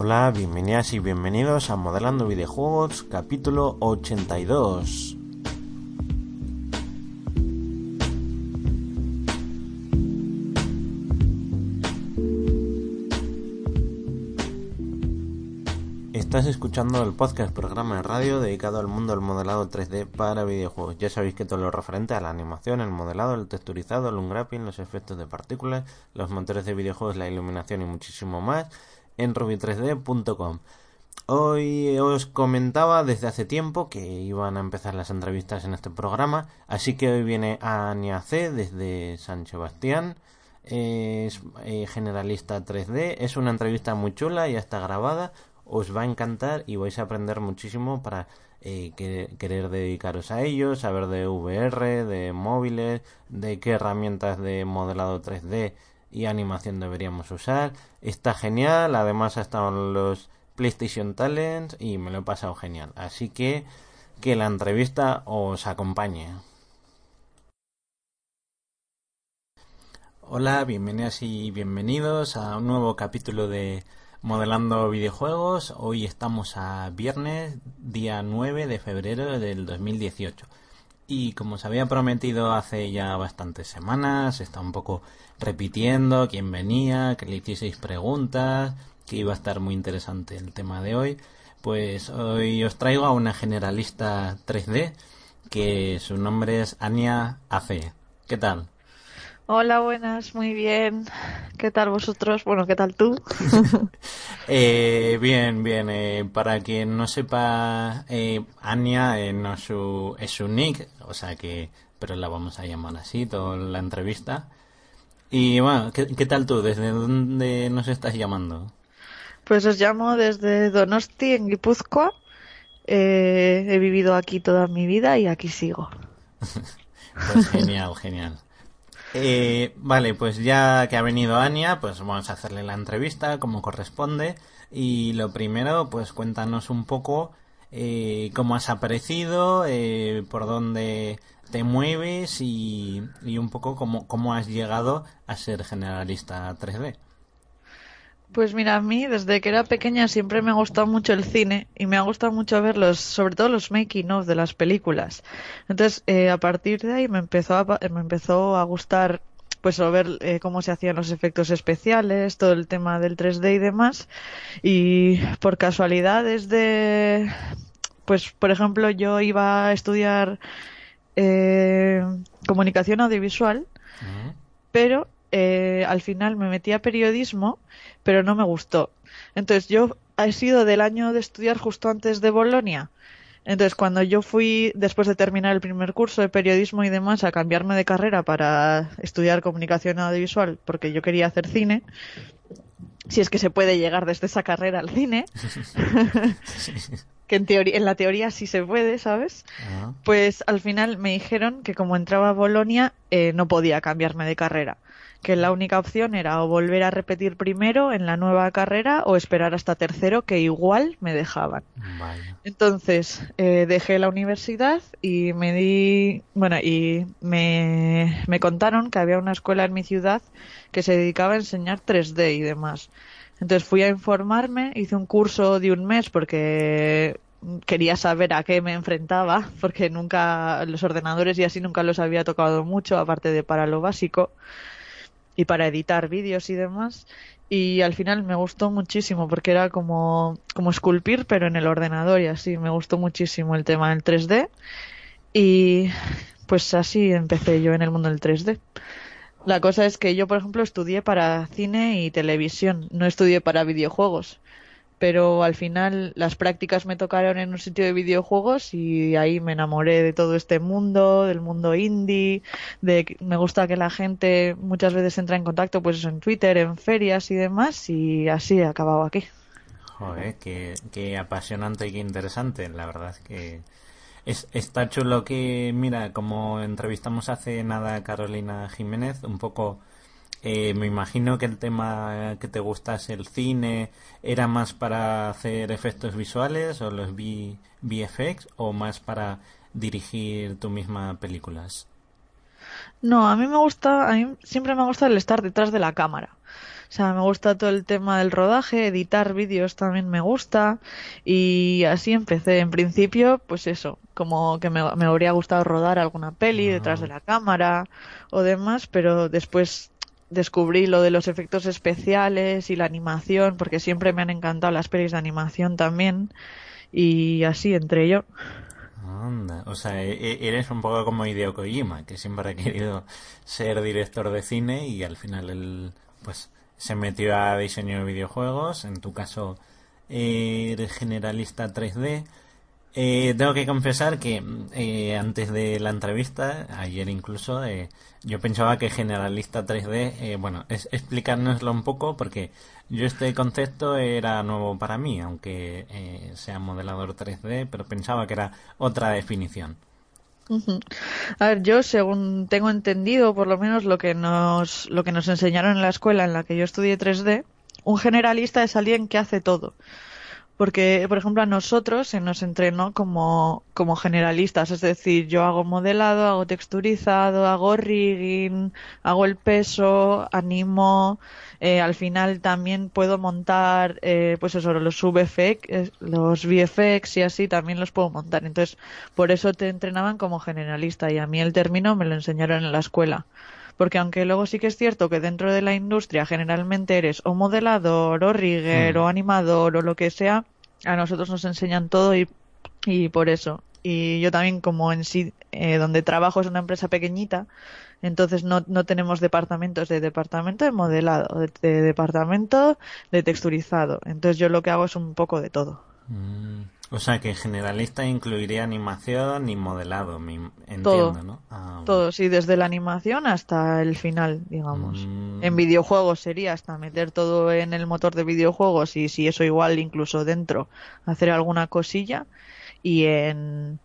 Hola, bienvenidas y bienvenidos a Modelando Videojuegos, capítulo 82. Estás escuchando el podcast programa de radio dedicado al mundo del modelado 3D para videojuegos. Ya sabéis que todo lo referente a la animación, el modelado, el texturizado, el unwrapping, los efectos de partículas, los motores de videojuegos, la iluminación y muchísimo más en ruby3d.com. Hoy os comentaba desde hace tiempo que iban a empezar las entrevistas en este programa, así que hoy viene Ania C desde San Sebastián, es eh, generalista 3D, es una entrevista muy chula, ya está grabada, os va a encantar y vais a aprender muchísimo para eh, querer dedicaros a ello, saber de VR, de móviles, de qué herramientas de modelado 3D y animación deberíamos usar. Está genial, además ha estado los PlayStation Talents y me lo he pasado genial. Así que que la entrevista os acompañe. Hola, bienvenidas y bienvenidos a un nuevo capítulo de Modelando Videojuegos. Hoy estamos a viernes, día 9 de febrero del 2018. Y como os había prometido hace ya bastantes semanas, está un poco repitiendo quién venía, que le hicieseis preguntas, que iba a estar muy interesante el tema de hoy. Pues hoy os traigo a una generalista 3D que su nombre es Ania Ace. ¿Qué tal? Hola, buenas, muy bien. ¿Qué tal vosotros? Bueno, ¿qué tal tú? eh, bien, bien. Eh, para quien no sepa, eh, Anya eh, no es su, es su nick, o sea que, pero la vamos a llamar así toda la entrevista. Y bueno, ¿qué, qué tal tú? ¿Desde dónde nos estás llamando? Pues os llamo desde Donosti, en Guipúzcoa. Eh, he vivido aquí toda mi vida y aquí sigo. pues genial, genial. Eh, vale, pues ya que ha venido Ania, pues vamos a hacerle la entrevista como corresponde. Y lo primero, pues cuéntanos un poco eh, cómo has aparecido, eh, por dónde te mueves y, y un poco cómo, cómo has llegado a ser generalista 3D. Pues mira, a mí desde que era pequeña siempre me ha gustado mucho el cine y me ha gustado mucho ver los, sobre todo los making of de las películas. Entonces, eh, a partir de ahí me empezó a, me empezó a gustar pues ver eh, cómo se hacían los efectos especiales, todo el tema del 3D y demás. Y por casualidades de, pues por ejemplo, yo iba a estudiar eh, comunicación audiovisual, pero eh, al final me metí a periodismo, pero no me gustó. Entonces yo he sido del año de estudiar justo antes de Bolonia. Entonces cuando yo fui, después de terminar el primer curso de periodismo y demás, a cambiarme de carrera para estudiar comunicación audiovisual, porque yo quería hacer cine, si es que se puede llegar desde esa carrera al cine, que en, teoría, en la teoría sí se puede, ¿sabes? Uh -huh. Pues al final me dijeron que como entraba a Bolonia eh, no podía cambiarme de carrera que la única opción era o volver a repetir primero en la nueva carrera o esperar hasta tercero, que igual me dejaban. Vale. Entonces eh, dejé la universidad y me di, bueno, y me, me contaron que había una escuela en mi ciudad que se dedicaba a enseñar 3D y demás. Entonces fui a informarme, hice un curso de un mes porque quería saber a qué me enfrentaba, porque nunca los ordenadores y así nunca los había tocado mucho, aparte de para lo básico y para editar vídeos y demás. Y al final me gustó muchísimo porque era como, como esculpir, pero en el ordenador y así. Me gustó muchísimo el tema del 3D. Y pues así empecé yo en el mundo del 3D. La cosa es que yo, por ejemplo, estudié para cine y televisión, no estudié para videojuegos pero al final las prácticas me tocaron en un sitio de videojuegos y ahí me enamoré de todo este mundo, del mundo indie, de me gusta que la gente muchas veces entra en contacto pues en Twitter, en ferias y demás y así he acabado aquí. Joder, qué, qué apasionante y qué interesante, la verdad es que es, está chulo que, mira, como entrevistamos hace nada a Carolina Jiménez, un poco eh, me imagino que el tema que te gusta es el cine. ¿Era más para hacer efectos visuales o los v VFX o más para dirigir tú misma películas? No, a mí me gusta, a mí siempre me gusta el estar detrás de la cámara. O sea, me gusta todo el tema del rodaje, editar vídeos también me gusta y así empecé. En principio, pues eso, como que me, me habría gustado rodar alguna peli detrás de la cámara o demás, pero después descubrí lo de los efectos especiales y la animación, porque siempre me han encantado las pelis de animación también y así entre yo. Anda. O sea, e- e- eres un poco como Hideo Kojima, que siempre ha querido ser director de cine y al final él, pues, se metió a diseño de videojuegos. En tu caso, eres generalista 3D. Eh, tengo que confesar que eh, antes de la entrevista, ayer incluso, eh, yo pensaba que generalista 3D, eh, bueno, es explicárnoslo un poco porque yo este concepto era nuevo para mí, aunque eh, sea modelador 3D, pero pensaba que era otra definición. A ver, yo según tengo entendido, por lo menos lo que nos lo que nos enseñaron en la escuela en la que yo estudié 3D, un generalista es alguien que hace todo. Porque, por ejemplo, a nosotros se nos entrenó como, como generalistas, es decir, yo hago modelado, hago texturizado, hago rigging, hago el peso, animo, eh, al final también puedo montar, eh, pues eso, los VFX, eh, los VFX y así también los puedo montar. Entonces, por eso te entrenaban como generalista y a mí el término me lo enseñaron en la escuela. Porque aunque luego sí que es cierto que dentro de la industria generalmente eres o modelador o rigger Hmm. o animador o lo que sea, a nosotros nos enseñan todo y, y por eso. Y yo también como en sí, eh, donde trabajo es una empresa pequeñita, entonces no, no tenemos departamentos de departamento de modelado, de, de departamento de texturizado. Entonces yo lo que hago es un poco de todo. Mm, O sea, que generalista incluiría animación y modelado, me entiendo, Todo. ¿no? Ah, Todo, sí, desde la animación hasta el final, digamos. Mm. En videojuegos sería hasta meter todo en el motor de videojuegos y si eso igual incluso dentro hacer alguna cosilla y en,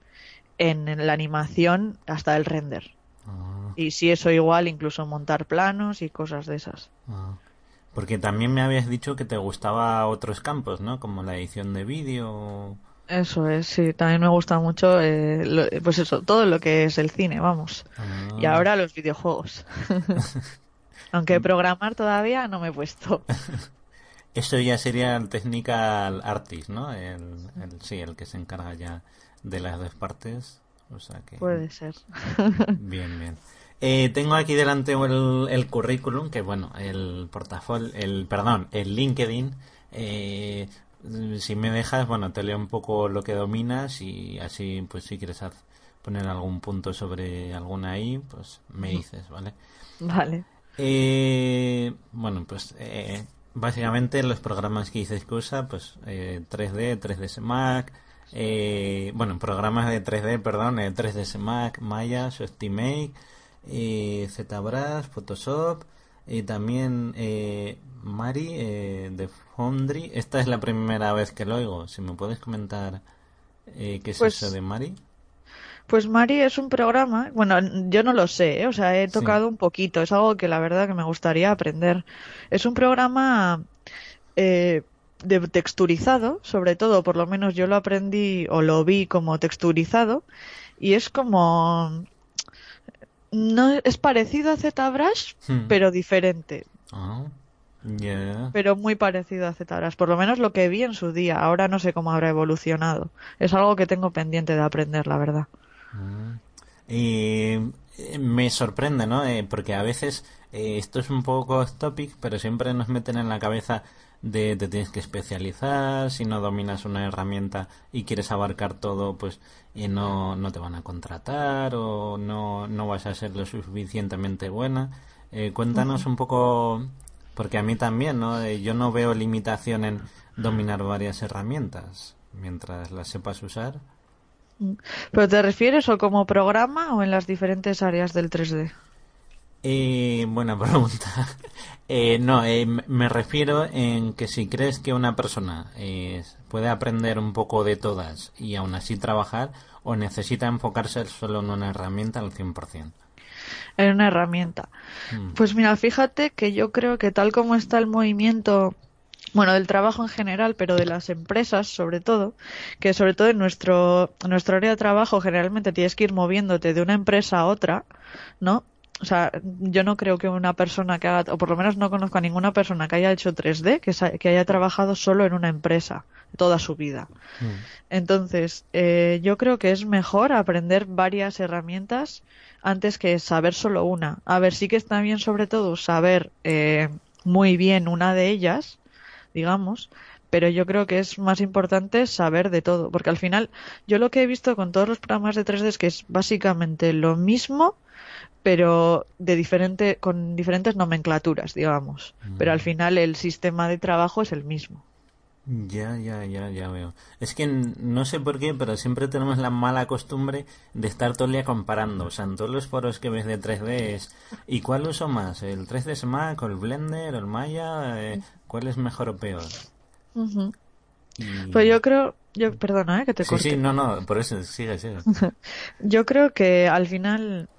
en la animación hasta el render. ah, Y si eso igual incluso montar planos y cosas de esas. ah. Porque también me habías dicho que te gustaba otros campos, ¿no? Como la edición de vídeo. Eso es, sí, también me gusta mucho, eh, lo- pues eso, todo lo que es el cine, vamos. Ah. Y ahora los videojuegos. Aunque programar todavía no me he puesto. Eso ya sería el technical artist, ¿no? El, el- sí, el que se encarga ya de las dos partes. O sea que... Puede ser. Bien, bien. Eh, tengo aquí delante el, el currículum, que bueno, el portafolio, el, perdón, el LinkedIn. Eh, si me dejas, bueno, te leo un poco lo que dominas y así, pues si quieres poner algún punto sobre alguna ahí, pues me dices, ¿vale? Vale. Eh, bueno, pues eh, básicamente los programas que dices que usa, pues eh, 3D, 3ds Max, eh, bueno, programas de 3D, perdón, eh, 3ds Max, Maya, Softimake, eh, ZBrush, Photoshop, y también eh, Mari eh, de Foundry. Esta es la primera vez que lo oigo. Si me puedes comentar eh, qué es Pues- eso de Mari. Pues Mari es un programa, bueno, yo no lo sé, ¿eh? o sea, he Sí. tocado un poquito, es algo que la verdad que me gustaría aprender. Es un programa eh, de texturizado, sobre todo, por lo menos yo lo aprendí o lo vi como texturizado, y es como... No, es parecido a ZBrush, Hmm. pero diferente. Ah, pero muy parecido a ZBrush, por lo menos lo que vi en su día. Ahora no sé cómo habrá evolucionado. Es algo que tengo pendiente de aprender, la verdad. Mm. Y eh, me sorprende, ¿no? Eh, porque a veces eh, esto es un poco off topic, pero siempre nos meten en la cabeza de te tienes que especializar, si no dominas una herramienta y quieres abarcar todo, pues eh, no, no te van a contratar o no, no vas a ser lo suficientemente buena. Cuéntanos un poco, porque a mí también, ¿no? Eh, yo no veo limitación en dominar varias herramientas mientras las sepas usar. ¿Pero te refieres o como programa o en las diferentes áreas del 3D? Eh, buena pregunta. Eh, no, eh, me refiero en que si crees que una persona eh, puede aprender un poco de todas y aún así trabajar, o necesita enfocarse solo en una herramienta al 100%. En una herramienta. Mm. Pues mira, fíjate que yo creo que tal como está el movimiento, bueno, del trabajo en general, pero de las empresas sobre todo, que sobre todo en nuestro, en nuestro área de trabajo generalmente tienes que ir moviéndote de una empresa a otra, ¿no? O sea, yo no creo que una persona que haga, o por lo menos no conozco a ninguna persona que haya hecho 3D que, que haya trabajado solo en una empresa toda su vida. Mm. Entonces, eh, yo creo que es mejor aprender varias herramientas antes que saber solo una. A ver, sí que está bien sobre todo saber eh, muy bien una de ellas, digamos, pero yo creo que es más importante saber de todo, porque al final yo lo que he visto con todos los programas de 3D es que es básicamente lo mismo, pero de diferente, con diferentes nomenclaturas, digamos. Pero al mm. final el sistema de trabajo es el mismo. Ya, ya, ya, ya veo. Es que no sé por qué, pero siempre tenemos la mala costumbre de estar todo el día comparando. O sea, en todos los foros que ves de 3D es, ¿y cuál uso más? ¿El 3ds Max o el Blender o el Maya? Eh, ¿Cuál es mejor o peor? Pues yo creo, yo, perdona, ¿eh? que te corte. Sí, sí, no, no, por eso, sigue, sigue. yo creo que al final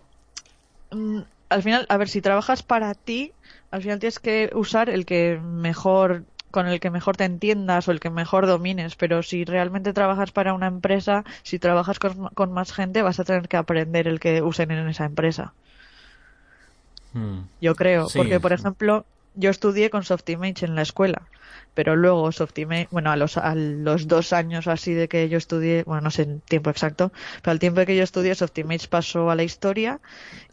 Mm, al final, a ver, si trabajas para ti, al final tienes que usar el que mejor con el que mejor te entiendas o el que mejor domines, pero si realmente trabajas para una empresa, si trabajas con, más gente, vas a tener que aprender el que usen en esa empresa. Hmm. Yo creo, porque por ejemplo, yo estudié con Softimage en la escuela pero luego Softimage, bueno, a los, a los dos años así de que yo estudié, bueno, no sé el tiempo exacto, pero al tiempo de que yo estudié, Softimage pasó a la historia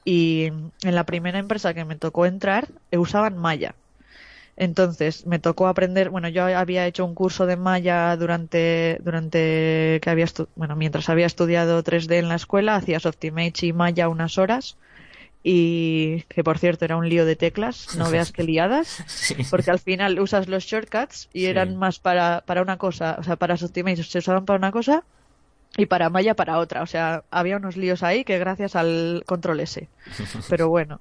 y en la primera empresa que me tocó entrar eh, usaban Maya. Entonces me tocó aprender, bueno, yo había hecho un curso de Maya durante, durante que había, bueno, mientras había estudiado 3D en la escuela, hacía Softimage y Maya unas horas y que por cierto era un lío de teclas, no veas que liadas, porque al final usas los shortcuts y eran más para, para una cosa, o sea, para Optimate se usaban para una cosa y para Maya para otra, o sea, había unos líos ahí que gracias al control S. Pero bueno,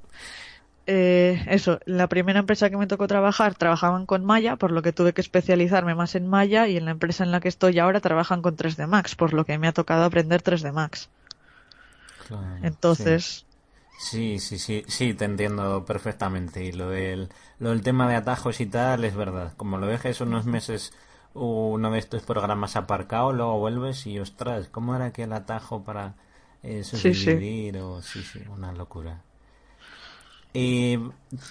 eh, eso, la primera empresa que me tocó trabajar trabajaban con Maya, por lo que tuve que especializarme más en Maya y en la empresa en la que estoy ahora trabajan con 3D Max, por lo que me ha tocado aprender 3D Max. Entonces, Sí, sí, sí, sí, te entiendo perfectamente. Y lo del, lo del tema de atajos y tal es verdad. Como lo dejes unos meses uno de estos programas aparcado, luego vuelves y ostras, ¿cómo era que el atajo para eh, subdividir? O sí, sí, una locura. Y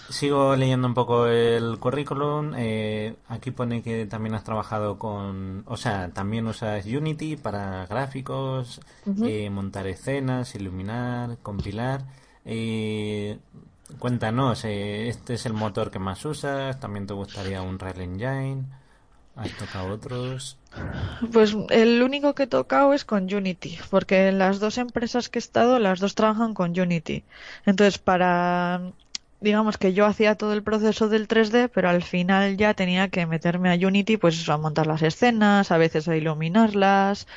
sigo leyendo un poco el currículum. Eh, aquí pone que también has trabajado con, o sea, también usas Unity para gráficos, eh, montar escenas, iluminar, compilar. Y cuéntanos, eh, ¿este es el motor que más usas? ¿También te gustaría un Real Engine? ¿Has tocado otros? Pues el único que he tocado es con Unity, porque las dos empresas que he estado, las dos trabajan con Unity. Entonces, para digamos que yo hacía todo el proceso del 3D, pero al final ya tenía que meterme a Unity, pues a montar las escenas, a veces a iluminarlas,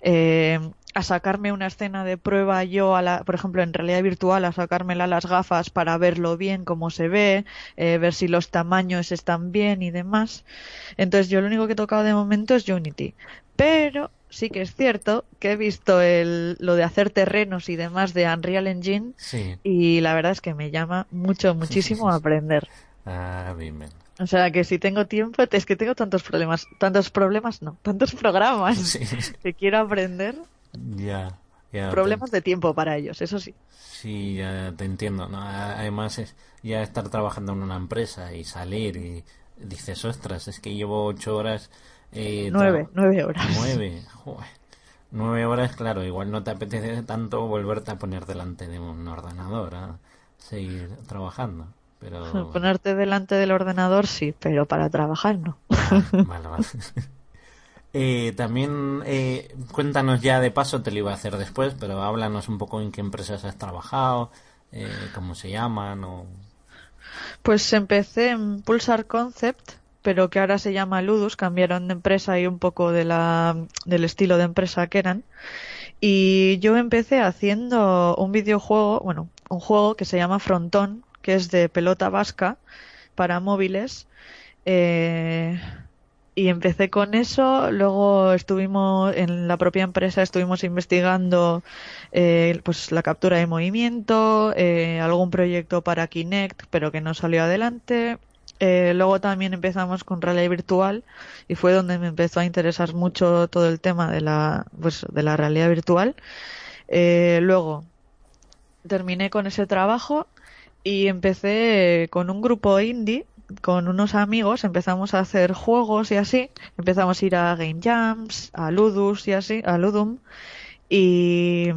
eh, a sacarme una escena de prueba yo, a la, por ejemplo, en realidad virtual, a sacármela las gafas para verlo bien, cómo se ve, eh, ver si los tamaños están bien y demás. Entonces yo lo único que he tocado de momento es Unity. Pero sí que es cierto que he visto el, lo de hacer terrenos y demás de Unreal Engine y la verdad es que me llama mucho, muchísimo a aprender. Ah, bien, O sea que si tengo tiempo, es que tengo tantos problemas, tantos problemas no, tantos programas que quiero aprender ya, Problemas de tiempo para ellos, eso sí. Sí, ya te entiendo. Además, es ya estar trabajando en una empresa y salir y dices, ostras, es que llevo ocho horas. Eh, nueve, nueve horas. Nueve, Nueve horas, claro, igual no te apetece tanto volverte a poner delante de un ordenador a seguir trabajando. Pero... Ponerte delante del ordenador sí, pero para trabajar no. vale, vale. Eh, también eh, cuéntanos ya de paso, te lo iba a hacer después, pero háblanos un poco en qué empresas has trabajado, eh, cómo se llaman o... Pues empecé en Pulsar Concept, pero que ahora se llama Ludus, cambiaron de empresa y un poco de la, del estilo de empresa que eran. Y yo empecé haciendo un videojuego, bueno, un juego que se llama Frontón, que es de pelota vasca para móviles. Eh, y empecé con eso, luego estuvimos en la propia empresa, estuvimos investigando eh, pues la captura de movimiento, eh, algún proyecto para Kinect, pero que no salió adelante. Eh, luego también empezamos con realidad virtual y fue donde me empezó a interesar mucho todo el tema de la, pues, de la realidad virtual. luego terminé con ese trabajo y empecé con un grupo indie con unos amigos empezamos a hacer juegos y así. Empezamos a ir a Game Jams, a Ludus y así, a Ludum. Y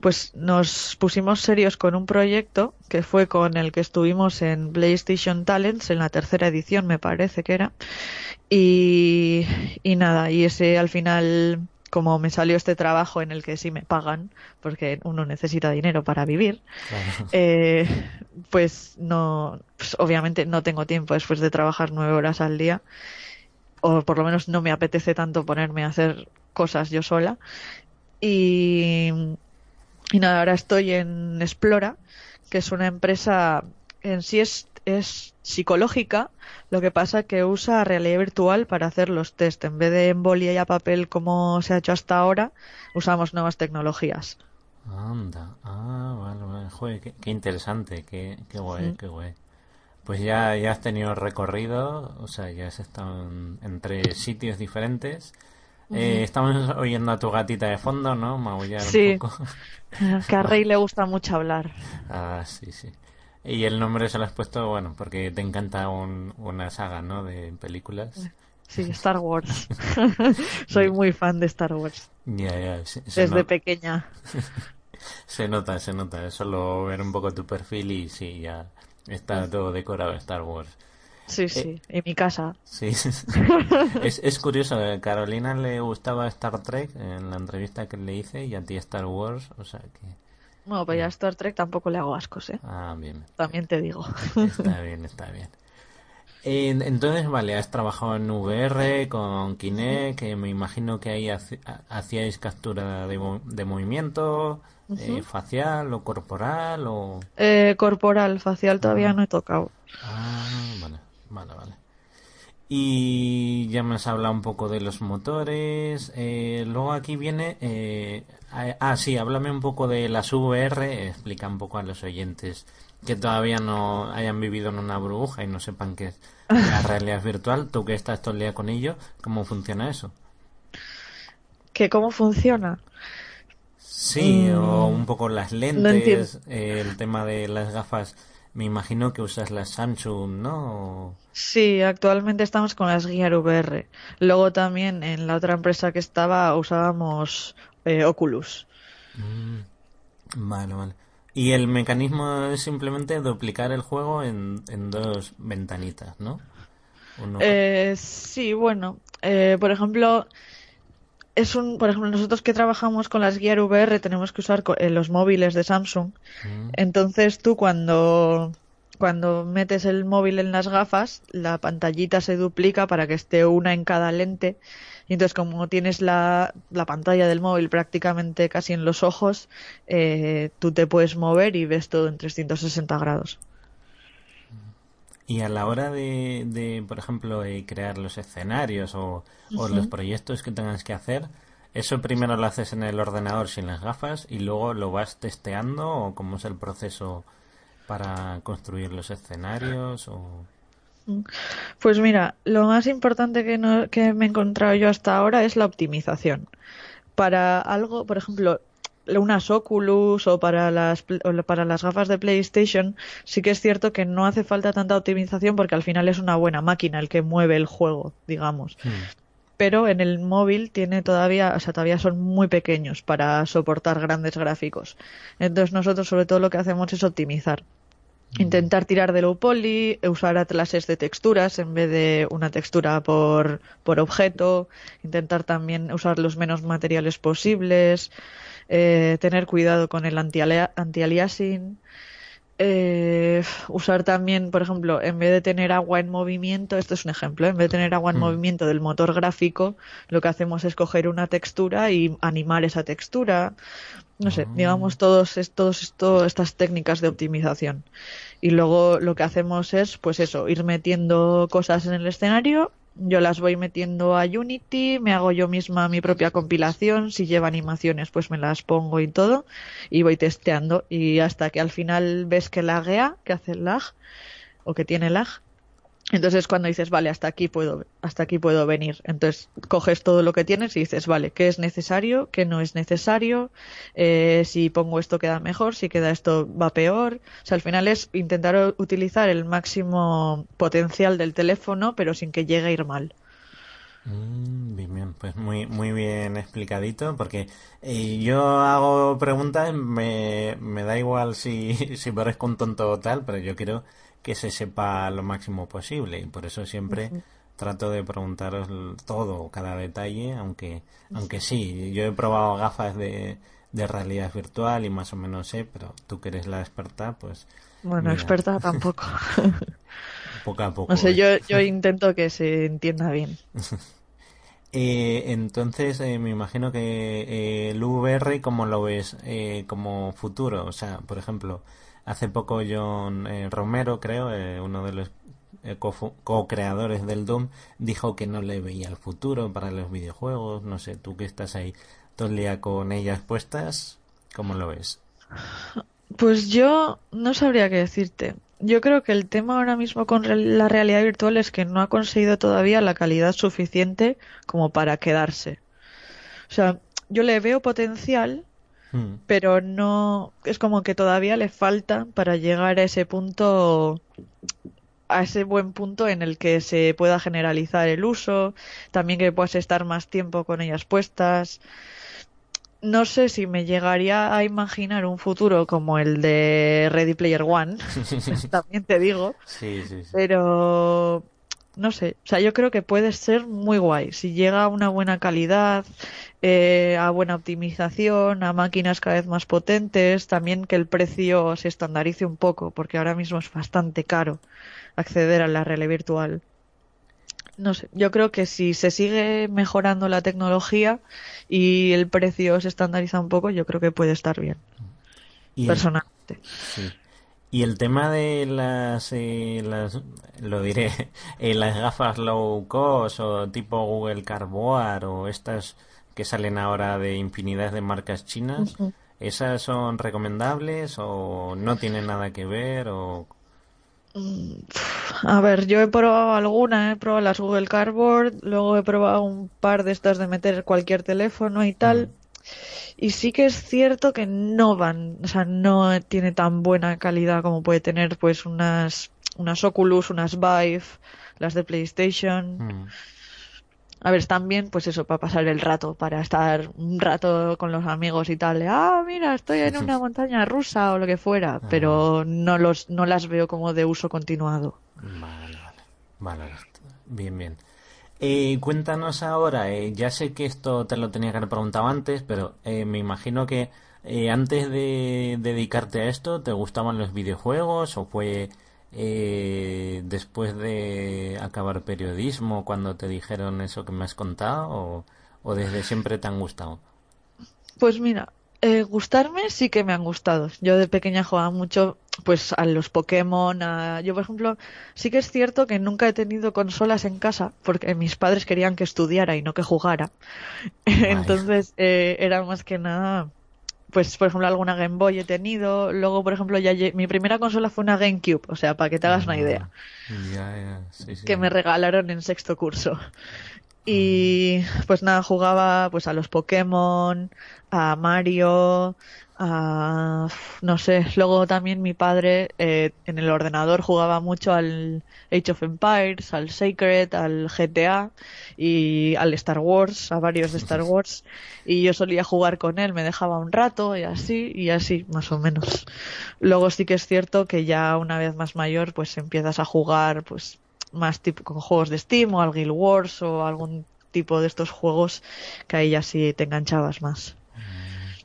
pues nos pusimos serios con un proyecto que fue con el que estuvimos en PlayStation Talents en la tercera edición, me parece que era. Y, y nada, y ese al final como me salió este trabajo en el que sí me pagan, porque uno necesita dinero para vivir, eh, pues no, pues obviamente no tengo tiempo después de trabajar nueve horas al día, o por lo menos no me apetece tanto ponerme a hacer cosas yo sola. Y, y nada, ahora estoy en Explora, que es una empresa en sí es, es psicológica, lo que pasa que usa realidad virtual para hacer los test. En vez de embolia y a papel como se ha hecho hasta ahora, usamos nuevas tecnologías. Anda, ah, vale, vale. Joder, qué, interesante, qué, qué guay, qué guay. Pues ya, ya has tenido recorrido, o sea, ya has estado en, entre sitios diferentes. Eh, estamos oyendo a tu gatita de fondo, ¿no? Maullar sí. un poco. que a Rey le gusta mucho hablar. Ah, sí, sí. Y el nombre se lo has puesto, bueno, porque te encanta una saga, ¿no? De películas. Sí, Star Wars. Soy muy fan de Star Wars. Ya, ya. Desde pequeña. se nota, se nota. Es solo ver un poco tu perfil y sí, ya está todo decorado Star Wars. Sí, eh, sí, en mi casa. Sí, es, es curioso, a Carolina le gustaba Star Trek en la entrevista que le hice y a ti Star Wars, o sea que... Bueno, pues ya Star Trek tampoco le hago ascos, ¿eh? Ah, bien. También te digo. Está bien, está bien. Entonces, vale, has trabajado en VR con Kinect, que me imagino que ahí hacíais captura de, movimiento eh, facial o corporal o... Eh, corporal, facial todavía ah. no he tocado. Ah, vale, vale, vale. Y ya me has hablado un poco de los motores. Eh, luego aquí viene Ah, sí, háblame un poco de las VR, explica un poco a los oyentes que todavía no hayan vivido en una burbuja y no sepan qué es la realidad virtual. Tú que estás todo el día con ello, ¿cómo funciona eso? ¿Que cómo funciona? Sí, o mm, un poco las lentes, el tema de las gafas. Me imagino que usas las Samsung, ¿no? Sí, actualmente estamos con las Gear VR. Luego también en la otra empresa que estaba usábamos eh, Oculus. Mm, vale, vale. Y el mecanismo es simplemente duplicar el juego en, dos ventanitas, ¿no? Eh, sí, bueno, eh, por ejemplo, es un, por ejemplo, nosotros que trabajamos con las Gear VR tenemos que usar los móviles de Samsung. Mm. Entonces tú cuando cuando metes el móvil en las gafas, la pantallita se duplica para que esté una en cada lente y entonces, como tienes la, la pantalla del móvil prácticamente casi en los ojos, eh, tú te puedes mover y ves todo en 360 grados. Y a la hora de, de por ejemplo, eh, crear los escenarios o, o, los proyectos que tengas que hacer, ¿eso primero lo haces en el ordenador sin las gafas y luego lo vas testeando o cómo es el proceso para construir los escenarios? O... Pues mira, lo más importante que, no, que me he encontrado yo hasta ahora es la optimización. Para algo, por ejemplo, unas Oculus o para las para las gafas de PlayStation sí que es cierto que no hace falta tanta optimización porque al final es una buena máquina el que mueve el juego digamos hmm. pero en el móvil tiene todavía o sea todavía son muy pequeños para soportar grandes gráficos entonces nosotros sobre todo lo que hacemos es optimizar Intentar tirar de low poly, usar atlases de texturas en vez de una textura por, por objeto, intentar también usar los menos materiales posibles, eh, tener cuidado con el anti-aliasing, eh, usar también, por ejemplo, en vez de tener agua en movimiento, esto es un ejemplo, en vez de tener agua en hmm. movimiento del motor gráfico, lo que hacemos es coger una textura y animar esa textura. No sé, ah. digamos todos, todos estas técnicas de optimización. Y luego lo que hacemos es, pues eso, ir metiendo cosas en el escenario yo las voy metiendo a Unity, me hago yo misma mi propia compilación, si lleva animaciones pues me las pongo y todo y voy testeando y hasta que al final ves que laguea, que hace lag o que tiene lag Entonces cuando dices, vale, hasta aquí puedo, hasta aquí puedo venir. Entonces coges todo lo que tienes y dices, vale, ¿qué es necesario? ¿Qué no es necesario? Eh, si pongo esto queda mejor, si queda esto va peor. O sea, al final es intentar utilizar el máximo potencial del teléfono, pero sin que llegue a ir mal. Mm, bien, pues muy, muy bien explicadito, porque eh, yo hago preguntas, me, me da igual si, si parezco un tonto o tal, pero yo quiero que se sepa lo máximo posible y por eso siempre trato de preguntaros todo, cada detalle, aunque, aunque sí, yo he probado gafas de, de realidad virtual y más o menos sé, pero tú que eres la experta, pues... Bueno, experta tampoco. poco a poco. No sé, yo, yo intento que se entienda bien. Eh, entonces, eh, me imagino que eh, el VR, ¿cómo lo ves eh, como futuro? O sea, por ejemplo, Hace poco John eh, Romero, creo, eh, uno de los eh, co-creadores del Doom, dijo que no le veía el futuro para los videojuegos. No sé, tú que estás ahí todo el día con ellas puestas, ¿cómo lo ves? Pues yo no sabría qué decirte. Yo creo que el tema ahora mismo con la realidad virtual es que no ha conseguido todavía la calidad suficiente como para quedarse. O sea, yo le veo potencial, Hmm. pero no es como que todavía le falta para llegar a ese punto a ese buen punto en el que se pueda generalizar el uso, también que puedas estar más tiempo con ellas puestas. No sé si me llegaría a imaginar un futuro como el de Ready Player One, también te digo, sí, sí, sí. pero no sé, o sea, yo creo que puede ser muy guay si llega a una buena calidad, eh, a buena optimización, a máquinas cada vez más potentes, también que el precio se estandarice un poco, porque ahora mismo es bastante caro acceder a la realidad virtual. No sé, yo creo que si se sigue mejorando la tecnología y el precio se estandariza un poco, yo creo que puede estar bien. personalmente. Sí. Y el tema de las, eh, las lo diré, eh, las gafas low cost o tipo Google Cardboard o estas que salen ahora de infinidad de marcas chinas, ¿esas son recomendables o no tienen nada que ver o mm, a ver, yo he probado alguna, he probado las Google Cardboard, luego he probado un par de estas de meter cualquier teléfono y tal. Y sí que es cierto que no van, o sea, no tiene tan buena calidad como puede tener pues unas, unas Oculus, unas Vive, las de PlayStation. Mm. A ver, están bien, pues eso, para pasar el rato, para estar un rato con los amigos y tal. ah, mira, estoy en una montaña rusa o lo que fuera, pero no los, no las veo como de uso continuado. Vale, vale. Vale, bien, bien. Eh, cuéntanos ahora, eh, ya sé que esto te lo tenía que haber preguntado antes, pero eh, me imagino que eh, antes de dedicarte a esto, ¿te gustaban los videojuegos o fue después de acabar periodismo cuando te dijeron eso que me has contado o desde siempre te han gustado? Pues mira, eh, gustarme sí que me han gustado. Yo de pequeña jugaba mucho pues a los Pokémon, a... yo por ejemplo, sí que es cierto que nunca he tenido consolas en casa porque mis padres querían que estudiara y no que jugara. Entonces eh, era más que nada pues por ejemplo alguna Game Boy he tenido, luego por ejemplo ya mi primera consola fue una GameCube, o sea, para que te hagas una idea. que me regalaron en sexto curso. Y pues nada, jugaba pues a los Pokémon, a Mario, a no sé, luego también mi padre eh, en el ordenador jugaba mucho al Age of Empires, al Sacred, al GTA y al Star Wars, a varios de Star Wars y yo solía jugar con él, me dejaba un rato y así y así más o menos. Luego sí que es cierto que ya una vez más mayor pues empiezas a jugar pues más tipo con juegos de Steam o al Guild Wars o algún tipo de estos juegos que ahí ya sí te enganchabas más.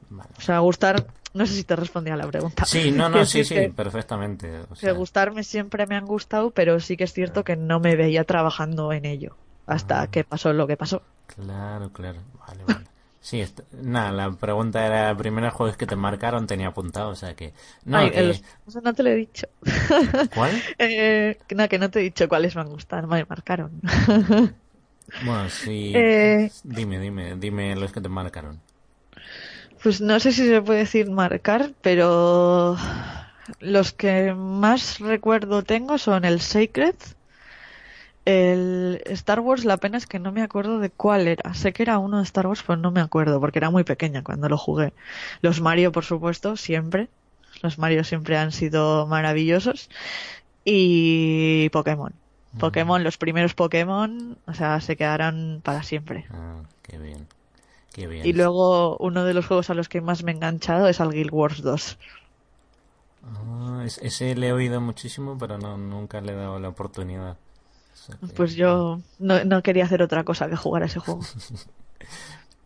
Mm, o sea, gustar, no sé si te respondía a la pregunta. Sí, no, no, sí, sí, perfectamente. O gustarme siempre me han gustado, pero sí que es cierto que no me veía trabajando en ello hasta ah. que pasó lo que pasó. Claro, claro. Vale, vale. Sí, nada, la pregunta era, primeros juegos que te marcaron tenía apuntado, o sea que... No, eh, no te lo he dicho. ¿Cuál? eh, no, que no te he dicho cuáles me han gustado, me marcaron. bueno, sí. Eh, dime, dime, dime los que te marcaron. Pues no sé si se puede decir marcar, pero los que más recuerdo tengo son el Sacred, El Star Wars, la pena es que no me acuerdo de cuál era. Sé que era uno de Star Wars, pero no me acuerdo, porque era muy pequeña cuando lo jugué. Los Mario, por supuesto, siempre. Los Mario siempre han sido maravillosos. Y Pokémon. Pokémon, los primeros Pokémon, o sea, se quedarán para siempre. Ah, qué bien. Qué bien. Y luego, uno de los juegos a los que más me he enganchado es al Guild Wars 2. Ah, es- ese le he oído muchísimo, pero no, nunca le he dado la oportunidad. Pues yo no, no quería hacer otra cosa que jugar a ese juego.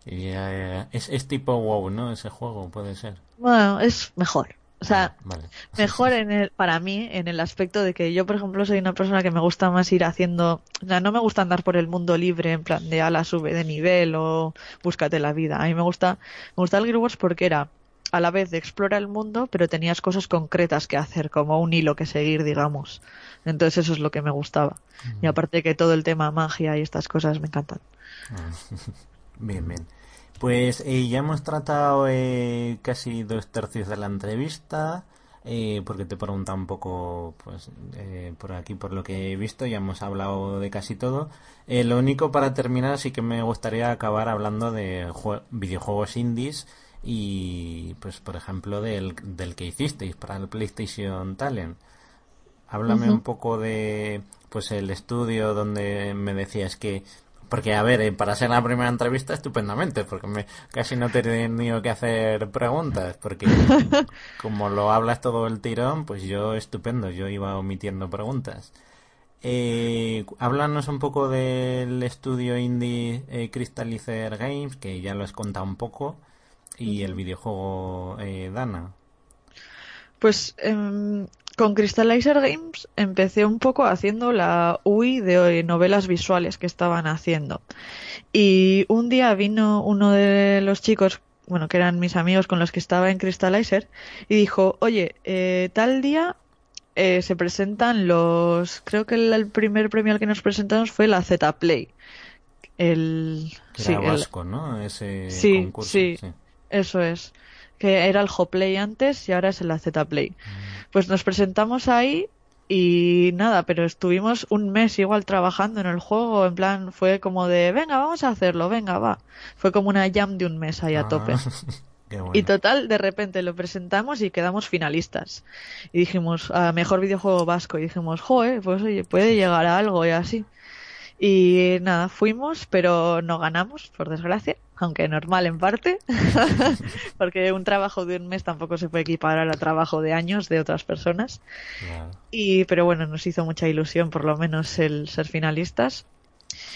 Y, eh, es, es tipo WoW, ¿no? Ese juego puede ser. Bueno, es mejor. O sea, Ah, vale. mejor en el, para mí en el aspecto de que yo, por ejemplo, soy una persona que me gusta más ir haciendo, o sea, no me gusta andar por el mundo libre en plan de ala sube de nivel o búscate la vida. A mí me gusta, me gusta el Guild Wars porque era a la vez de explora el mundo, pero tenías cosas concretas que hacer, como un hilo que seguir, digamos. Entonces eso es lo que me gustaba. Y aparte que todo el tema magia y estas cosas me encantan. Bien, bien. Pues eh, ya hemos tratado eh, casi dos tercios de la entrevista, eh, porque te pregunta un poco, pues, eh, por aquí, por lo que he visto, ya hemos hablado de casi todo. Eh, lo único para terminar, sí que me gustaría acabar hablando de jue- videojuegos indies y, pues, por ejemplo, del, del que hicisteis para el PlayStation Talent. Háblame un poco de, pues, el estudio donde me decías que porque, a ver, eh, para ser la primera entrevista, estupendamente, porque me, casi no te he tenido que hacer preguntas, porque como lo hablas todo el tirón, pues yo estupendo, yo iba omitiendo preguntas. Eh, háblanos un poco del estudio indie eh, Crystallizer Games, que ya lo has contado un poco, y el videojuego eh, Dana. Pues em, con Crystallizer Games empecé un poco haciendo la UI de novelas visuales que estaban haciendo. Y un día vino uno de los chicos, bueno, que eran mis amigos con los que estaba en Crystallizer, y dijo, oye, eh, tal día eh, se presentan los... Creo que el, el primer premio al que nos presentamos fue la Z Play. El... Sí, era el- vasco, ¿no? Ese Sí, concurso. sí. Eso es. Que era el Play antes y ahora es el AZ Play. Pues nos presentamos ahí y nada, pero estuvimos un mes igual trabajando en el juego. En plan, fue como de, venga, vamos a hacerlo, venga, va. Fue como una jam de un mes ahí a Ah, tope. bueno. Y total, de repente lo presentamos y quedamos finalistas. Y dijimos, a mejor videojuego vasco. Y dijimos, joder, pues oye, puede llegar a algo y así. Y nada, fuimos, pero no ganamos, por desgracia, aunque normal en parte, porque un trabajo de un mes tampoco se puede equiparar a trabajo de años de otras personas. Y, pero bueno, nos hizo mucha ilusión por lo menos el ser finalistas.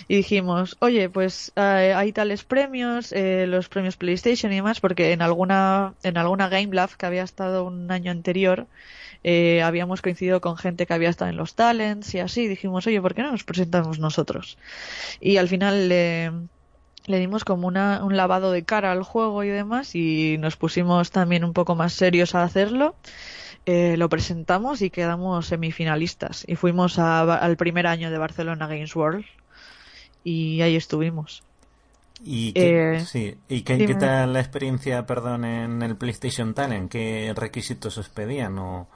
Y dijimos, oye, pues eh, hay tales premios, eh, los premios PlayStation y demás, porque en alguna, en alguna Game Lab que había estado un año anterior, eh, habíamos coincidido con gente que había estado en los talents y así. Dijimos, oye, ¿por qué no nos presentamos nosotros? Y al final le, dimos como una, un lavado de cara al juego y demás y nos pusimos también un poco más serios a hacerlo. Eh, lo presentamos y quedamos semifinalistas y fuimos a- al primer año de Barcelona Games World y ahí estuvimos. ¿Y qué, Eh, sí, ¿y qué, qué tal la experiencia, perdón, en el PlayStation Talent? ¿Qué requisitos os pedían? O...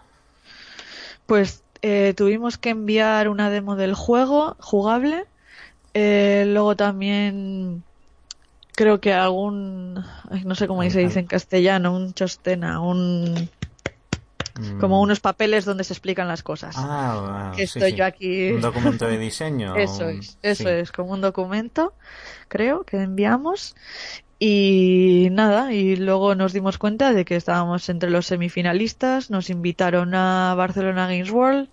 Pues eh, tuvimos que enviar una demo del juego jugable. Eh, luego también creo que algún, no sé cómo se dice en castellano, un chostena, un, mm, como unos papeles donde se explican las cosas. Ah, ah, que sí, estoy sí. yo aquí. Un documento de diseño. Eso es, eso sí. es, como un documento, creo, que enviamos. Y nada, y luego nos dimos cuenta de que estábamos entre los semifinalistas, nos invitaron a Barcelona Games World.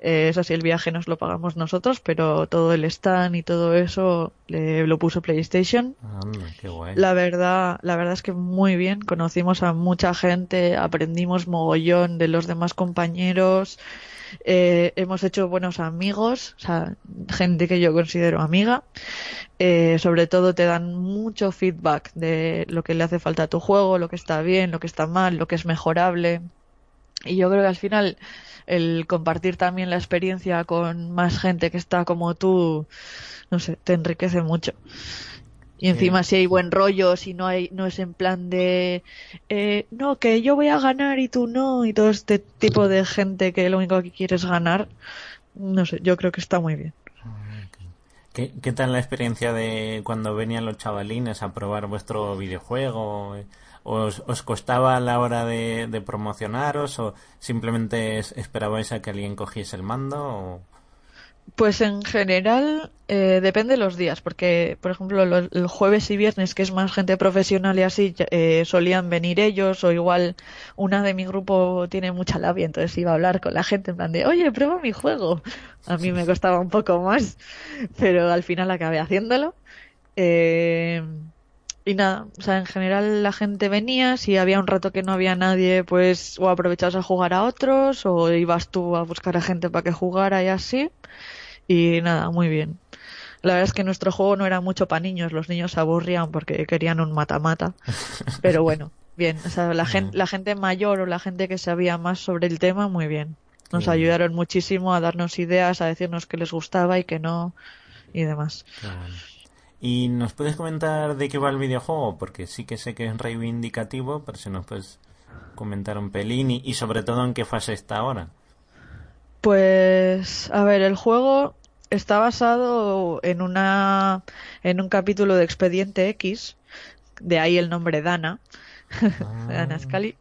Eh, eso sí, el viaje nos lo pagamos nosotros, pero todo el stand y todo eso le- lo puso PlayStation. Anda, qué guay. La verdad, la verdad es que muy bien. Conocimos a mucha gente, aprendimos mogollón de los demás compañeros. eh, hemos hecho buenos amigos, o sea, gente que yo considero amiga. Eh, sobre todo te dan mucho feedback de lo que le hace falta a tu juego, lo que está bien, lo que está mal, lo que es mejorable. Y yo creo que al final el compartir también la experiencia con más gente que está como tú, no sé, te enriquece mucho. Y encima si hay buen rollo, si no hay, no es en plan de, eh, no, que yo voy a ganar y tú no, y todo este tipo de gente que lo único que quiere es ganar, no sé, yo creo que está muy bien. ¿Qué, ¿Qué, tal la experiencia de cuando venían los chavalines a probar vuestro videojuego? ¿Os, os costaba a la hora de, promocionaros o simplemente esperabais a que alguien cogiese el mando? Pues en general eh, depende de los días, porque por ejemplo los, el jueves y viernes, que es más gente profesional y así, eh, solían venir ellos, o igual una de mi grupo tiene mucha labia, entonces iba a hablar con la gente en plan de, oye, prueba mi juego. A mí me costaba un poco más, pero al final acabé haciéndolo. Eh, y nada, o sea, en general la gente venía, si había un rato que no había nadie, pues o aprovechabas a jugar a otros, o ibas tú a buscar a gente para que jugara y así. Y nada, muy bien. La verdad es que nuestro juego no era mucho para niños, los niños se aburrían porque querían un mata-mata. Pero bueno, bien, o sea, la gente, la gente mayor o la gente que sabía más sobre el tema, muy bien. Nos ayudaron muchísimo a darnos ideas, a decirnos que les gustaba y que no, y demás. ¿Y nos puedes comentar de qué va el videojuego? Porque sí que sé que es reivindicativo, pero si nos puedes comentar un pelín y, y sobre todo en qué fase está ahora. Pues, a ver, el juego está basado en una en un capítulo de Expediente X, de ahí el nombre Dana, ah. Dana Scully,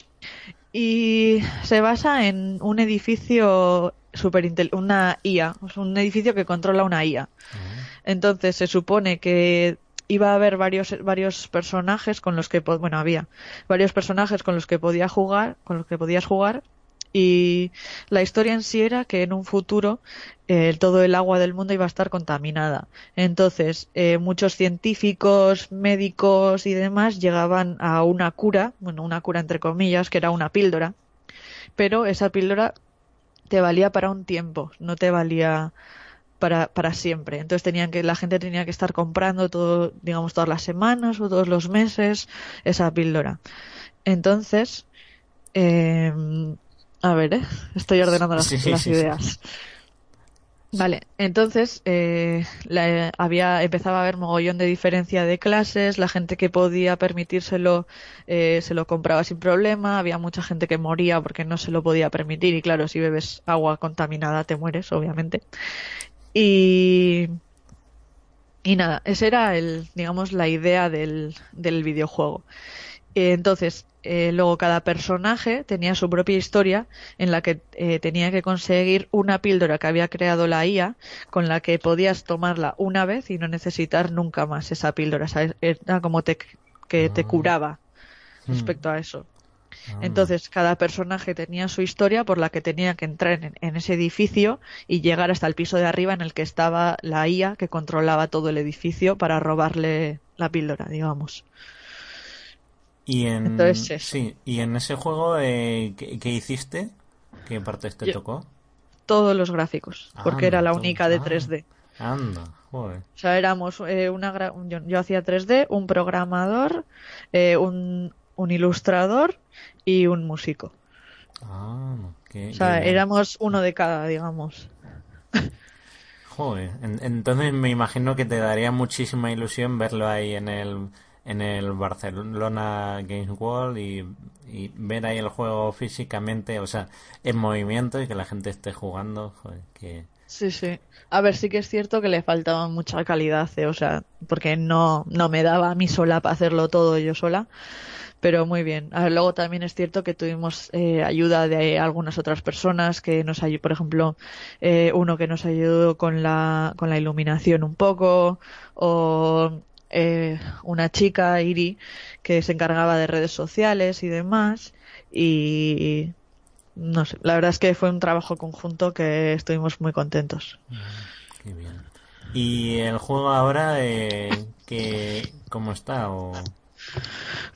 y se basa en un edificio super una IA, un edificio que controla una IA. Ah. Entonces se supone que iba a haber varios varios personajes con los que bueno había varios personajes con los que podía jugar con los que podías jugar y la historia en sí era que en un futuro eh, todo el agua del mundo iba a estar contaminada. Entonces, eh, muchos científicos, médicos y demás llegaban a una cura, bueno, una cura entre comillas, que era una píldora, pero esa píldora te valía para un tiempo, no te valía para, para siempre. Entonces tenían que, la gente tenía que estar comprando todo, digamos, todas las semanas o todos los meses esa píldora. Entonces, eh, a ver, ¿eh? estoy ordenando las, sí, las sí, ideas. Sí. Vale, entonces eh, la, había empezaba a haber mogollón de diferencia de clases, la gente que podía permitírselo eh, se lo compraba sin problema, había mucha gente que moría porque no se lo podía permitir y claro, si bebes agua contaminada te mueres, obviamente. Y y nada, esa era el, digamos, la idea del, del videojuego. Entonces, eh, luego cada personaje tenía su propia historia en la que eh, tenía que conseguir una píldora que había creado la IA con la que podías tomarla una vez y no necesitar nunca más esa píldora. ¿sabes? Era como te, que te curaba respecto a eso. Entonces, cada personaje tenía su historia por la que tenía que entrar en, en, ese edificio y llegar hasta el piso de arriba en el que estaba la IA que controlaba todo el edificio para robarle la píldora, digamos. Y en, Entonces, sí, y en ese juego, eh, ¿qué, ¿qué, hiciste? ¿Qué partes te Yo, tocó? Todos los gráficos, porque era la única de Ah. 3D. Anda, joder. O sea, éramos eh, una yo, yo hacía 3D, un programador, eh, un, un ilustrador y un músico. Ah, qué, O sea, éramos uno de cada, digamos. Joder, en- entonces me imagino que te daría muchísima ilusión verlo ahí en el en el Barcelona Games World y, y ver ahí el juego físicamente, o sea, en movimiento y que la gente esté jugando, joder, que Sí, sí. A ver, sí que es cierto que le faltaba mucha calidad, eh, o sea, porque no, no me daba a mí sola para hacerlo todo yo sola, pero muy bien. A ver, luego también es cierto que tuvimos eh, ayuda de algunas otras personas que nos ayudó, por ejemplo, eh, uno que nos ayudó con la, con la iluminación un poco, o eh, una chica, Iri, que se encargaba de redes sociales y demás, y no sé, la verdad es que fue un trabajo conjunto que estuvimos muy contentos. qué bien. Y el juego ahora, eh, que, ¿cómo está? O...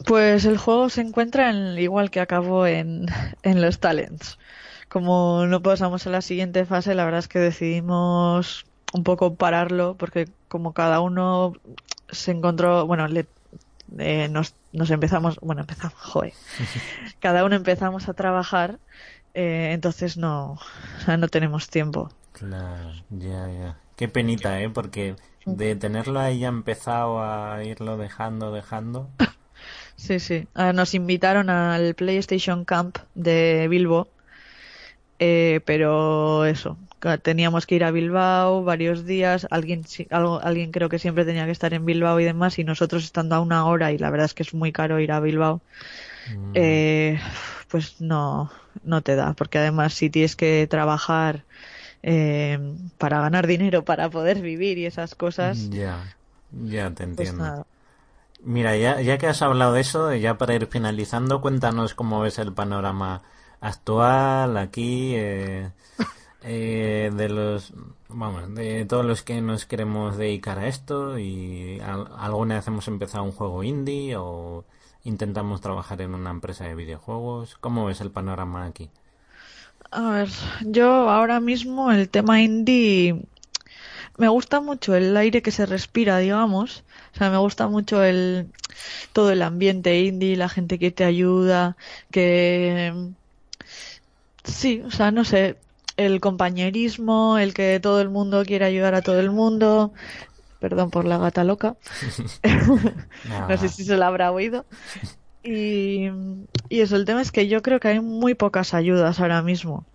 Pues el juego se encuentra en, igual que acabó en, en los talents. Como no pasamos a la siguiente fase, la verdad es que decidimos un poco pararlo porque como cada uno se encontró, bueno, le, eh, nos, nos empezamos, bueno, empezamos, joder, cada uno empezamos a trabajar, eh, entonces no, o sea, no tenemos tiempo. Claro, ya, ya. Qué penita, ¿eh? Porque de tenerlo ahí ya empezado a irlo dejando, dejando. Sí, sí. Nos invitaron al PlayStation Camp de Bilbo eh, pero eso, teníamos que ir a Bilbao varios días, alguien, alguien creo que siempre tenía que estar en Bilbao y demás, y nosotros estando a una hora, y la verdad es que es muy caro ir a Bilbao, mm. eh, pues no, no te da, porque además si tienes que trabajar eh, para ganar dinero, para poder vivir y esas cosas. Ya, ya te pues entiendo. Mira, ya, ya que has hablado de eso, ya para ir finalizando, cuéntanos cómo ves el panorama actual aquí. Eh, eh, de los vamos de todos los que nos queremos dedicar a esto y alguna vez hemos empezado un juego indie o intentamos trabajar en una empresa de videojuegos cómo ves el panorama aquí a ver yo ahora mismo el tema indie me gusta mucho el aire que se respira digamos o sea me gusta mucho el todo el ambiente indie la gente que te ayuda que sí o sea no sé el compañerismo, el que todo el mundo quiere ayudar a todo el mundo. Perdón por la gata loca. no sé si se la habrá oído. Y, y eso, el tema es que yo creo que hay muy pocas ayudas ahora mismo.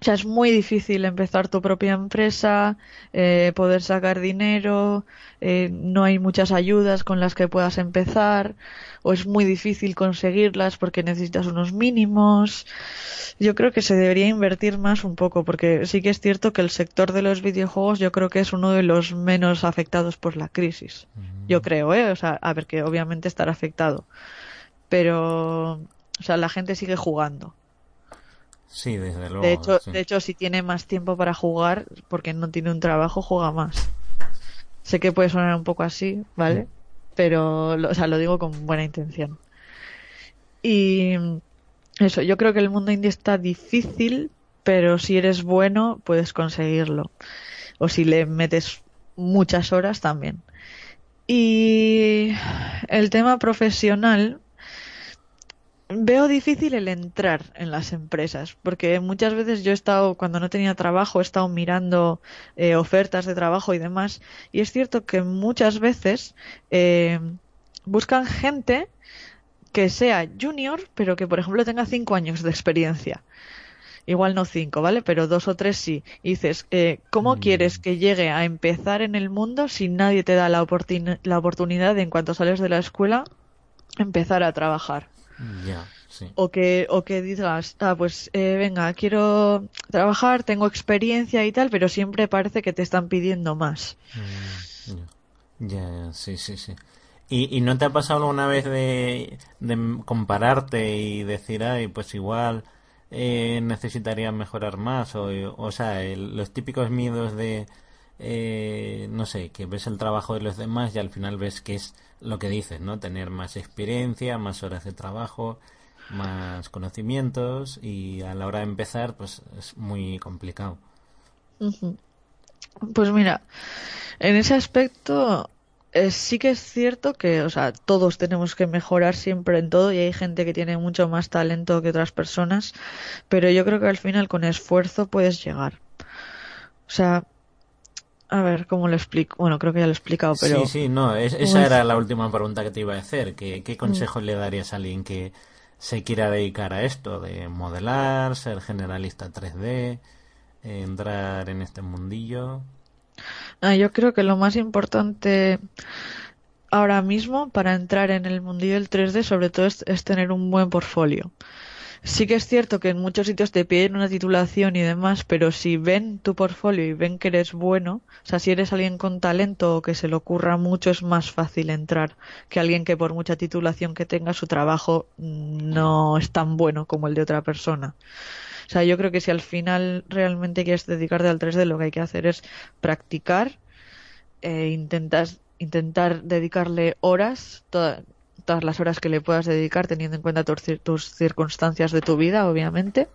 O sea, es muy difícil empezar tu propia empresa, eh, poder sacar dinero, eh, no hay muchas ayudas con las que puedas empezar, o es muy difícil conseguirlas porque necesitas unos mínimos. Yo creo que se debería invertir más un poco, porque sí que es cierto que el sector de los videojuegos yo creo que es uno de los menos afectados por la crisis. Yo creo, ¿eh? O sea, a ver, que obviamente estará afectado. Pero, o sea, la gente sigue jugando Sí, desde luego. De hecho, de hecho, si tiene más tiempo para jugar, porque no tiene un trabajo, juega más. Sé que puede sonar un poco así, ¿vale? Pero, o sea, lo digo con buena intención. Y eso, yo creo que el mundo indie está difícil, pero si eres bueno, puedes conseguirlo. O si le metes muchas horas también. Y el tema profesional, veo difícil el entrar en las empresas, porque muchas veces yo he estado, cuando no tenía trabajo, he estado mirando eh, ofertas de trabajo y demás, y es cierto que muchas veces eh, buscan gente que sea junior, pero que por ejemplo tenga cinco años de experiencia. Igual no cinco, ¿vale? Pero dos o tres sí. Y dices, eh, ¿cómo mm. quieres que llegue a empezar en el mundo si nadie te da la, la oportunidad de, en cuanto sales de la escuela, empezar a trabajar? O que, o que digas, ah, pues eh, venga, quiero trabajar, tengo experiencia y tal, pero siempre parece que te están pidiendo más. Mm, ya, sí, sí, sí. ¿Y, ¿Y no te ha pasado alguna vez de, de compararte y decir, ay, pues igual eh, necesitaría mejorar más? O, o sea, los típicos miedos de, eh, no sé, que ves el trabajo de los demás y al final ves que es lo que dices, ¿no? Tener más experiencia, más horas de trabajo, más conocimientos y a la hora de empezar, pues es muy complicado. Pues mira, en ese aspecto eh, sí que es cierto que, o sea, todos tenemos que mejorar siempre en todo y hay gente que tiene mucho más talento que otras personas, pero yo creo que al final con esfuerzo puedes llegar. O sea, a ver, ¿cómo lo explico? Bueno, creo que ya lo he explicado, pero... Sí, sí, no, esa era la última pregunta que te iba a hacer. ¿Qué, qué consejo le darías a alguien que se quiera dedicar a esto de modelar, ser generalista 3D, entrar en este mundillo? Ah, yo creo que lo más importante ahora mismo para entrar en el mundillo del 3D sobre todo es tener un buen portfolio. Sí que es cierto que en muchos sitios te piden una titulación y demás, pero si ven tu portfolio y ven que eres bueno, o sea, si eres alguien con talento o que se le ocurra mucho, es más fácil entrar que alguien que por mucha titulación que tenga, su trabajo no es tan bueno como el de otra persona. O sea, yo creo que si al final realmente quieres dedicarte al 3D, lo que hay que hacer es practicar, e intentas, intentar dedicarle horas, todas las horas que le puedas dedicar teniendo en cuenta tus, circunstancias de tu vida, obviamente,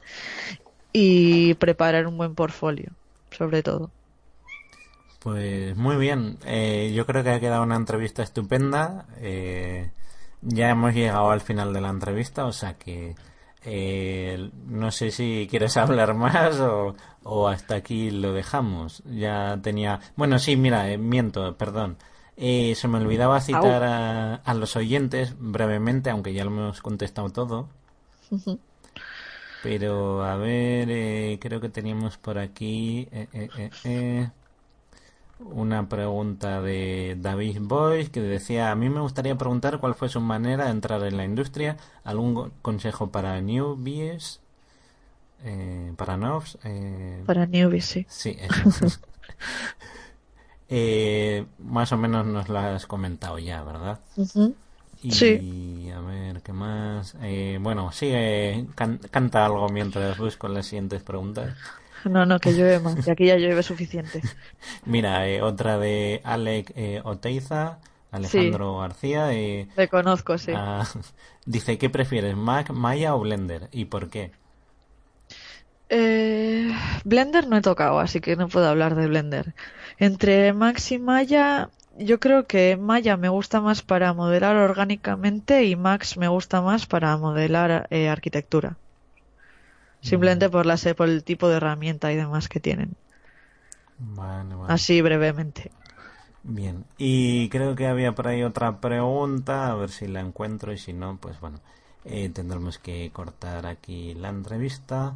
y preparar un buen portfolio, sobre todo. Pues muy bien, eh, yo creo que ha quedado una entrevista estupenda. Eh, ya hemos llegado al final de la entrevista, o sea que eh, no sé si quieres hablar más o, o, hasta aquí lo dejamos. Ya tenía. Bueno, sí, mira, miento, perdón. Eh, se me olvidaba citar a, los oyentes brevemente, aunque ya lo hemos contestado todo. Pero a ver, eh, creo que teníamos por aquí eh, eh, eh, una pregunta de David Boyce que decía, a mí me gustaría preguntar cuál fue su manera de entrar en la industria, algún consejo para newbies, para novs. para newbies, sí. Sí, más o menos nos lo has comentado ya, ¿verdad? Y sí. a ver, ¿qué más? Eh, bueno, sigue, canta algo mientras busco las siguientes preguntas. No, no, que llueve más, y aquí ya llueve suficiente. Mira, eh, otra de Alec eh, Oteiza, Alejandro García. Eh, Le conozco, sí. Ah, dice, ¿qué prefieres, Mac, Maya o Blender? ¿Y por qué? Eh, Blender no he tocado, así que no puedo hablar de Blender. Entre Max y Maya, yo creo que Maya me gusta más para modelar orgánicamente y Max me gusta más para modelar eh, arquitectura. Simplemente por, la, por el tipo de herramienta y demás que tienen. Así brevemente. Bien, y creo que había por ahí otra pregunta, a ver si la encuentro y si no, pues bueno, eh, tendremos que cortar aquí la entrevista.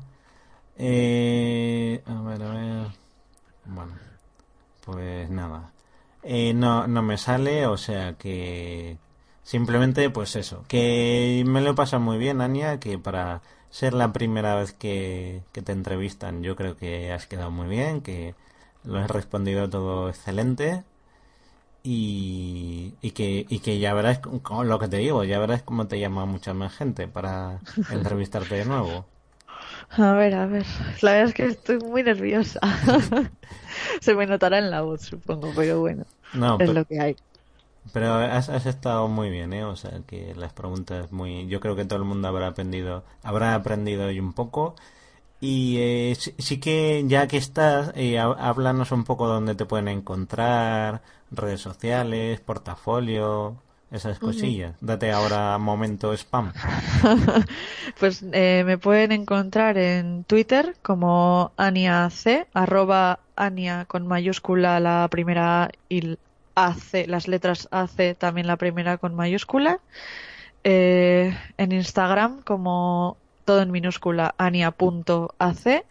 Eh, a ver, a ver. Bueno, pues nada. Eh, no, no me sale, o sea que simplemente pues eso, que me lo pasa muy bien, Ania, que para ser la primera vez que, te entrevistan yo creo que has quedado muy bien, que lo has respondido todo excelente y, y, que, y que ya verás con lo que te digo, ya verás cómo te llama mucha más gente para entrevistarte de nuevo. A ver, a ver. La verdad es que estoy muy nerviosa. Se me notará en la voz, supongo, pero bueno. No, es lo que hay. Pero has, estado muy bien, ¿eh? O sea, que las preguntas muy... Yo creo que todo el mundo habrá aprendido, habrá aprendido hoy un poco. Y eh, sí, que ya que estás, eh, háblanos un poco dónde te pueden encontrar, redes sociales, portafolio esas cosillas. Date ahora momento spam. pues eh, me pueden encontrar en Twitter como C, arroba Ania con mayúscula la primera y AC, las letras AC también la primera con mayúscula. Eh, en Instagram como todo en minúscula ania.ac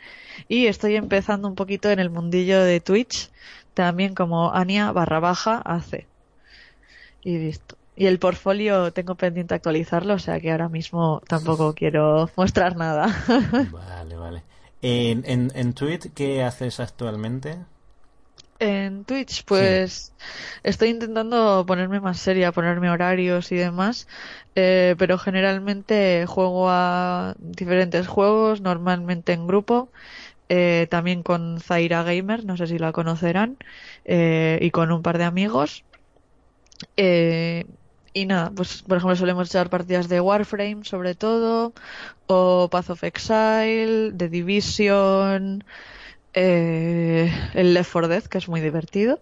y estoy empezando un poquito en el mundillo de Twitch también como ania barra baja AC. Y listo. Y el portfolio tengo pendiente actualizarlo, o sea que ahora mismo tampoco quiero mostrar nada. vale, vale. ¿En, en, en Twitch qué haces actualmente? En Twitch, pues estoy intentando ponerme más seria, ponerme horarios y demás, eh, pero generalmente juego a diferentes juegos, normalmente en grupo, eh, también con Zaira Gamer, no sé si la conocerán, eh, y con un par de amigos. Eh, y nada, pues por ejemplo solemos echar partidas de Warframe sobre todo, o Path of Exile, The Division, eh, el Left 4 Dead, que es muy divertido,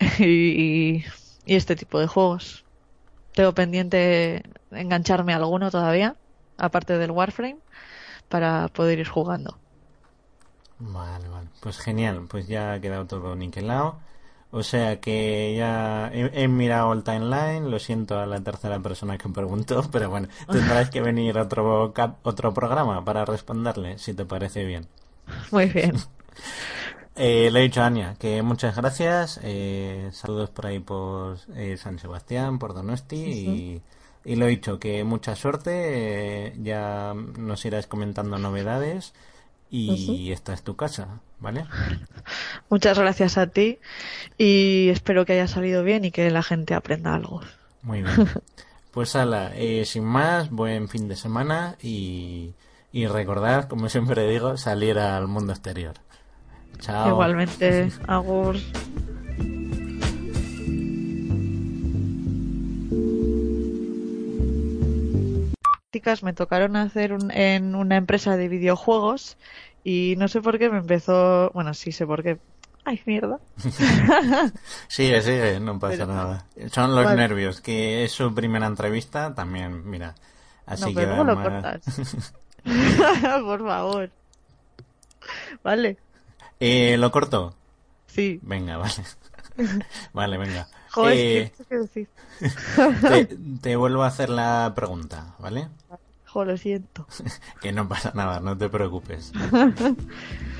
y, este tipo de juegos. Tengo pendiente engancharme alguno todavía, aparte del Warframe, para poder ir jugando. Vale, vale. Pues genial, pues ya ha quedado todo niquelado. O sea que ya he, mirado el timeline, lo siento a la tercera persona que preguntó, pero bueno, tendrás que venir otro, otro programa para responderle, si te parece bien. Muy bien. eh, le he dicho a Ania que muchas gracias, eh, saludos por ahí por eh, San Sebastián, por Donosti y, y lo he dicho que mucha suerte, eh, ya nos irás comentando novedades y esta es tu casa, ¿vale? Muchas gracias a ti y espero que haya salido bien y que la gente aprenda algo. Muy bien. Pues ala, eh, sin más, buen fin de semana y, y recordad, como siempre digo, salir al mundo exterior. Chao. Igualmente, Agur. Me tocaron hacer en una empresa de videojuegos y no sé por qué me empezó, bueno, sí sé por qué. Ay, mierda. sigue, sigue, no pasa nada. Son los nervios, que es su primera entrevista también, mira. Así que lo por favor. Vale. Eh, ¿Lo corto? Sí. Venga, vale. vale, venga. Joder, eh, ¿qué te, te, vuelvo a hacer la pregunta, ¿vale? Jo, lo siento. que no pasa nada, no te preocupes.